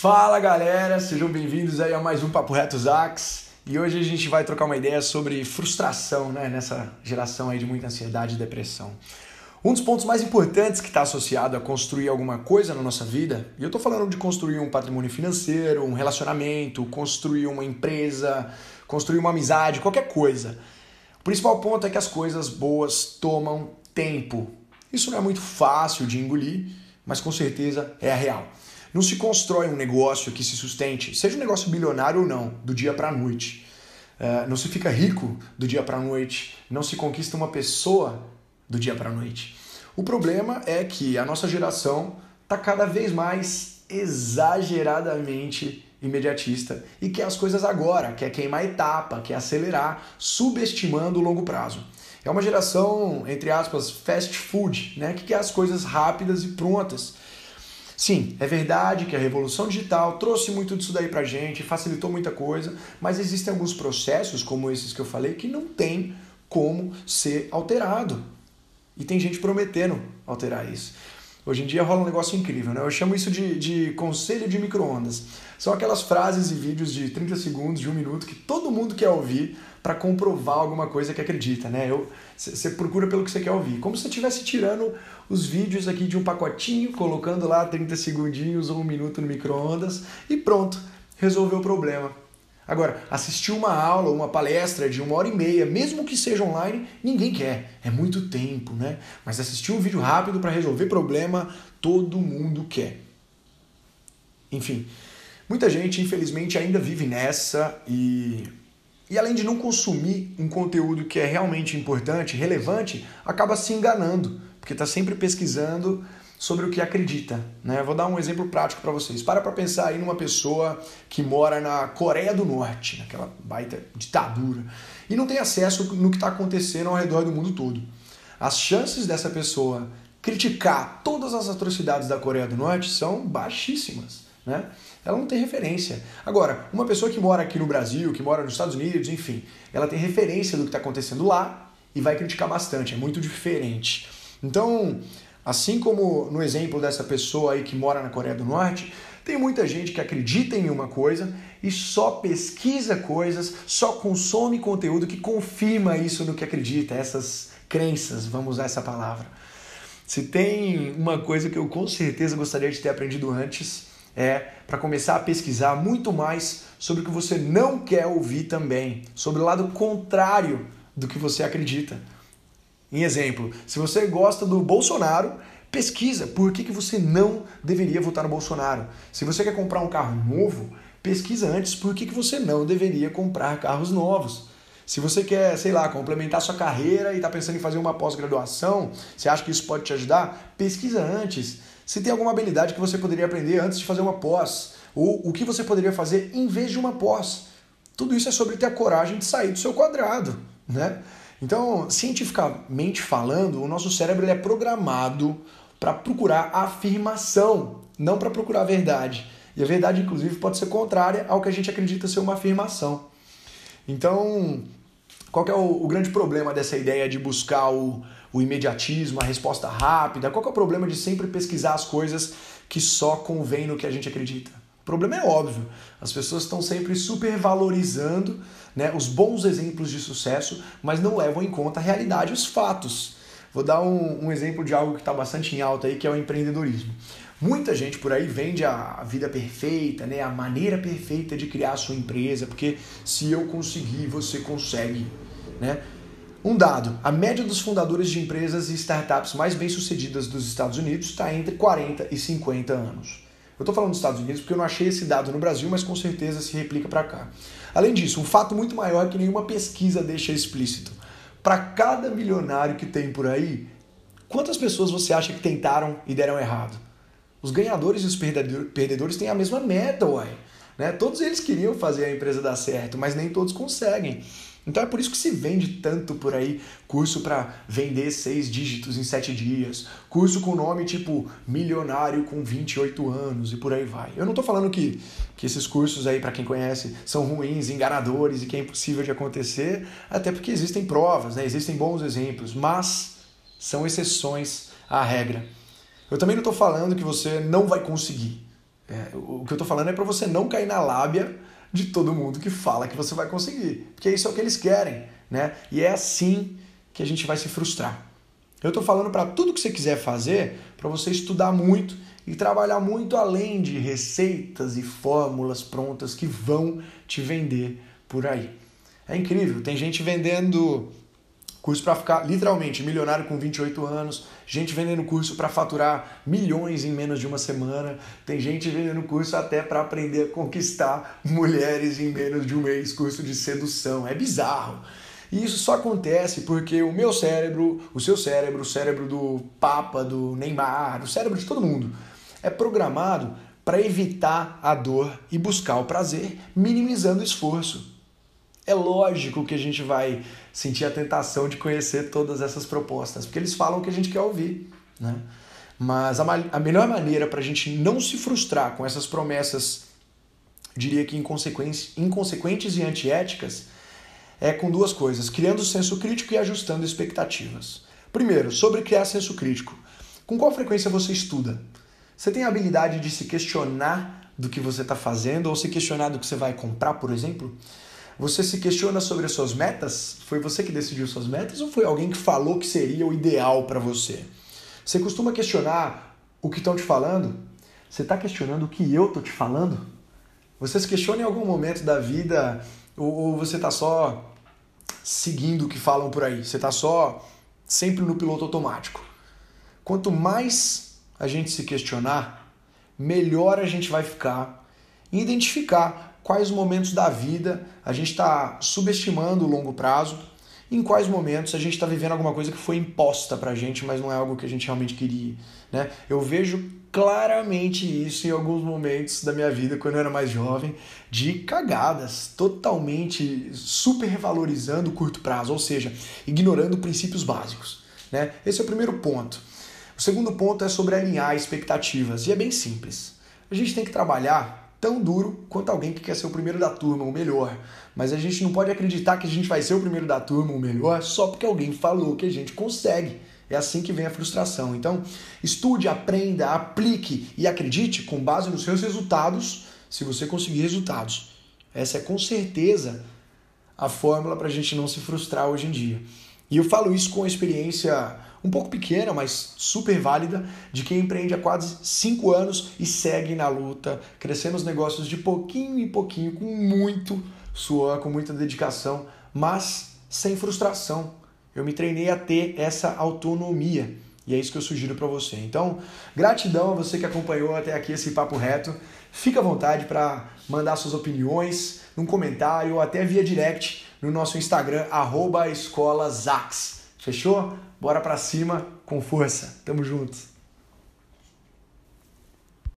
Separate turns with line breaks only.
Fala galera, sejam bem-vindos aí a mais um Papo Reto Zax. E hoje a gente vai trocar uma ideia sobre frustração, né, nessa geração aí de muita ansiedade e depressão. Um dos pontos mais importantes que está associado a construir alguma coisa na nossa vida, e eu estou falando de construir um patrimônio financeiro, um relacionamento, construir uma empresa, construir uma amizade, qualquer coisa. O principal ponto é que as coisas boas tomam tempo. Isso não é muito fácil de engolir, mas com certeza é a real. Não se constrói um negócio que se sustente, seja um negócio bilionário ou não, do dia para a noite. Uh, não se fica rico do dia para a noite. Não se conquista uma pessoa do dia para a noite. O problema é que a nossa geração está cada vez mais exageradamente imediatista e quer as coisas agora, quer queimar etapa, quer acelerar, subestimando o longo prazo. É uma geração, entre aspas, fast food, né, que quer as coisas rápidas e prontas. Sim, é verdade que a revolução digital trouxe muito disso daí pra gente, facilitou muita coisa, mas existem alguns processos, como esses que eu falei, que não tem como ser alterado. E tem gente prometendo alterar isso. Hoje em dia rola um negócio incrível, né? Eu chamo isso de, de conselho de micro-ondas. São aquelas frases e vídeos de 30 segundos, de um minuto, que todo mundo quer ouvir para comprovar alguma coisa que acredita, né? Você procura pelo que você quer ouvir. Como se você estivesse tirando os vídeos aqui de um pacotinho, colocando lá 30 segundinhos ou um minuto no micro-ondas e pronto, resolveu o problema. Agora, assistir uma aula, uma palestra de uma hora e meia, mesmo que seja online, ninguém quer. É muito tempo, né? Mas assistir um vídeo rápido para resolver problema, todo mundo quer. Enfim, muita gente, infelizmente, ainda vive nessa e e além de não consumir um conteúdo que é realmente importante, relevante, acaba se enganando, porque está sempre pesquisando sobre o que acredita. Né? Vou dar um exemplo prático para vocês. Para para pensar aí numa pessoa que mora na Coreia do Norte, naquela baita ditadura, e não tem acesso no que está acontecendo ao redor do mundo todo. As chances dessa pessoa criticar todas as atrocidades da Coreia do Norte são baixíssimas. Né? Ela não tem referência. Agora, uma pessoa que mora aqui no Brasil, que mora nos Estados Unidos, enfim, ela tem referência do que está acontecendo lá e vai criticar bastante. É muito diferente. Então, assim como no exemplo dessa pessoa aí que mora na Coreia do Norte, tem muita gente que acredita em uma coisa e só pesquisa coisas, só consome conteúdo que confirma isso no que acredita, essas crenças, vamos usar essa palavra. Se tem uma coisa que eu com certeza gostaria de ter aprendido antes, é para começar a pesquisar muito mais sobre o que você não quer ouvir também, sobre o lado contrário do que você acredita. Em exemplo, se você gosta do Bolsonaro, pesquisa por que, que você não deveria votar no Bolsonaro. Se você quer comprar um carro novo, pesquisa antes por que, que você não deveria comprar carros novos. Se você quer, sei lá, complementar sua carreira e está pensando em fazer uma pós-graduação, você acha que isso pode te ajudar? Pesquisa antes. Se tem alguma habilidade que você poderia aprender antes de fazer uma pós, ou o que você poderia fazer em vez de uma pós. Tudo isso é sobre ter a coragem de sair do seu quadrado, né? Então, cientificamente falando, o nosso cérebro é programado para procurar afirmação, não para procurar verdade. E a verdade, inclusive, pode ser contrária ao que a gente acredita ser uma afirmação. Então, qual é o, o, grande problema dessa ideia de buscar o, o imediatismo, a resposta rápida? Qual é o problema de sempre pesquisar as coisas que só convém no que a gente acredita? O problema é óbvio. As pessoas estão sempre supervalorizando né, os bons exemplos de sucesso, mas não levam em conta a realidade, os fatos. Vou dar um, um exemplo de algo que está bastante em alta aí, que é o empreendedorismo. Muita gente por aí vende a vida perfeita, né? a maneira perfeita de criar a sua empresa, porque se eu conseguir, você consegue. Né? Um dado: a média dos fundadores de empresas e startups mais bem-sucedidas dos Estados Unidos está entre 40 e 50 anos. Eu estou falando dos Estados Unidos porque eu não achei esse dado no Brasil, mas com certeza se replica para cá. Além disso, um fato muito maior que nenhuma pesquisa deixa explícito. Para cada milionário que tem por aí, quantas pessoas você acha que tentaram e deram errado? Os ganhadores e os perdedores têm a mesma meta, uai. Né? Todos eles queriam fazer a empresa dar certo, mas nem todos conseguem. Então é por isso que se vende tanto por aí curso para vender seis dígitos em sete dias, curso com nome tipo milionário com 28 anos e por aí vai. Eu não estou falando que, que esses cursos aí, para quem conhece, são ruins, enganadores e que é impossível de acontecer, até porque existem provas, né? existem bons exemplos, mas são exceções à regra. Eu também não estou falando que você não vai conseguir. É, o que eu estou falando é para você não cair na lábia de todo mundo que fala que você vai conseguir, porque isso é o que eles querem, né? E é assim que a gente vai se frustrar. Eu estou falando para tudo que você quiser fazer, para você estudar muito e trabalhar muito além de receitas e fórmulas prontas que vão te vender por aí. É incrível, tem gente vendendo curso para ficar literalmente milionário com 28 anos, gente vendendo curso para faturar milhões em menos de uma semana, tem gente vendendo curso até para aprender a conquistar mulheres em menos de um mês, curso de sedução. É bizarro. E isso só acontece porque o meu cérebro, o seu cérebro, o cérebro do Papa, do Neymar, o cérebro de todo mundo, é programado para evitar a dor e buscar o prazer, minimizando o esforço. É lógico que a gente vai sentir a tentação de conhecer todas essas propostas, porque eles falam o que a gente quer ouvir. Né? Mas a, a melhor maneira para a gente não se frustrar com essas promessas, diria que inconsequentes e antiéticas, é com duas coisas: criando senso crítico e ajustando expectativas. Primeiro, sobre criar senso crítico. Com qual frequência você estuda? Você tem a habilidade de se questionar do que você está fazendo ou se questionar do que você vai comprar, por exemplo? Você se questiona sobre as suas metas? Foi você que decidiu suas metas ou foi alguém que falou que seria o ideal para você? Você costuma questionar o que estão te falando? Você está questionando o que eu estou te falando? Você se questiona em algum momento da vida ou, ou você está só seguindo o que falam por aí. Você está só sempre no piloto automático. Quanto mais a gente se questionar, melhor a gente vai ficar em identificar quais momentos da vida a gente está subestimando o longo prazo, em quais momentos a gente está vivendo alguma coisa que foi imposta para a gente, mas não é algo que a gente realmente queria. Né? Eu vejo claramente isso em alguns momentos da minha vida, quando eu era mais jovem, de cagadas, totalmente supervalorizando o curto prazo, ou seja, ignorando princípios básicos. Né? Esse é o primeiro ponto. O segundo ponto é sobre alinhar expectativas, e é bem simples. A gente tem que trabalhar tão duro quanto alguém que quer ser o primeiro da turma, o melhor. Mas a gente não pode acreditar que a gente vai ser o primeiro da turma, o melhor, só porque alguém falou que a gente consegue. É assim que vem a frustração. Então, estude, aprenda, aplique e acredite com base nos seus resultados, se você conseguir resultados. Essa é com certeza a fórmula para a gente não se frustrar hoje em dia. E eu falo isso com experiência um pouco pequena, mas super válida, de quem empreende há quase cinco anos e segue na luta, crescendo os negócios de pouquinho em pouquinho, com muito suor, com muita dedicação, mas sem frustração, eu me treinei a ter essa autonomia. E é isso que eu sugiro para você. Então, gratidão a você que acompanhou até aqui esse papo reto. Fica à vontade para mandar suas opiniões num comentário ou até via direct no nosso Instagram @escolazax. Fechou? Bora para cima com força. Tamo juntos.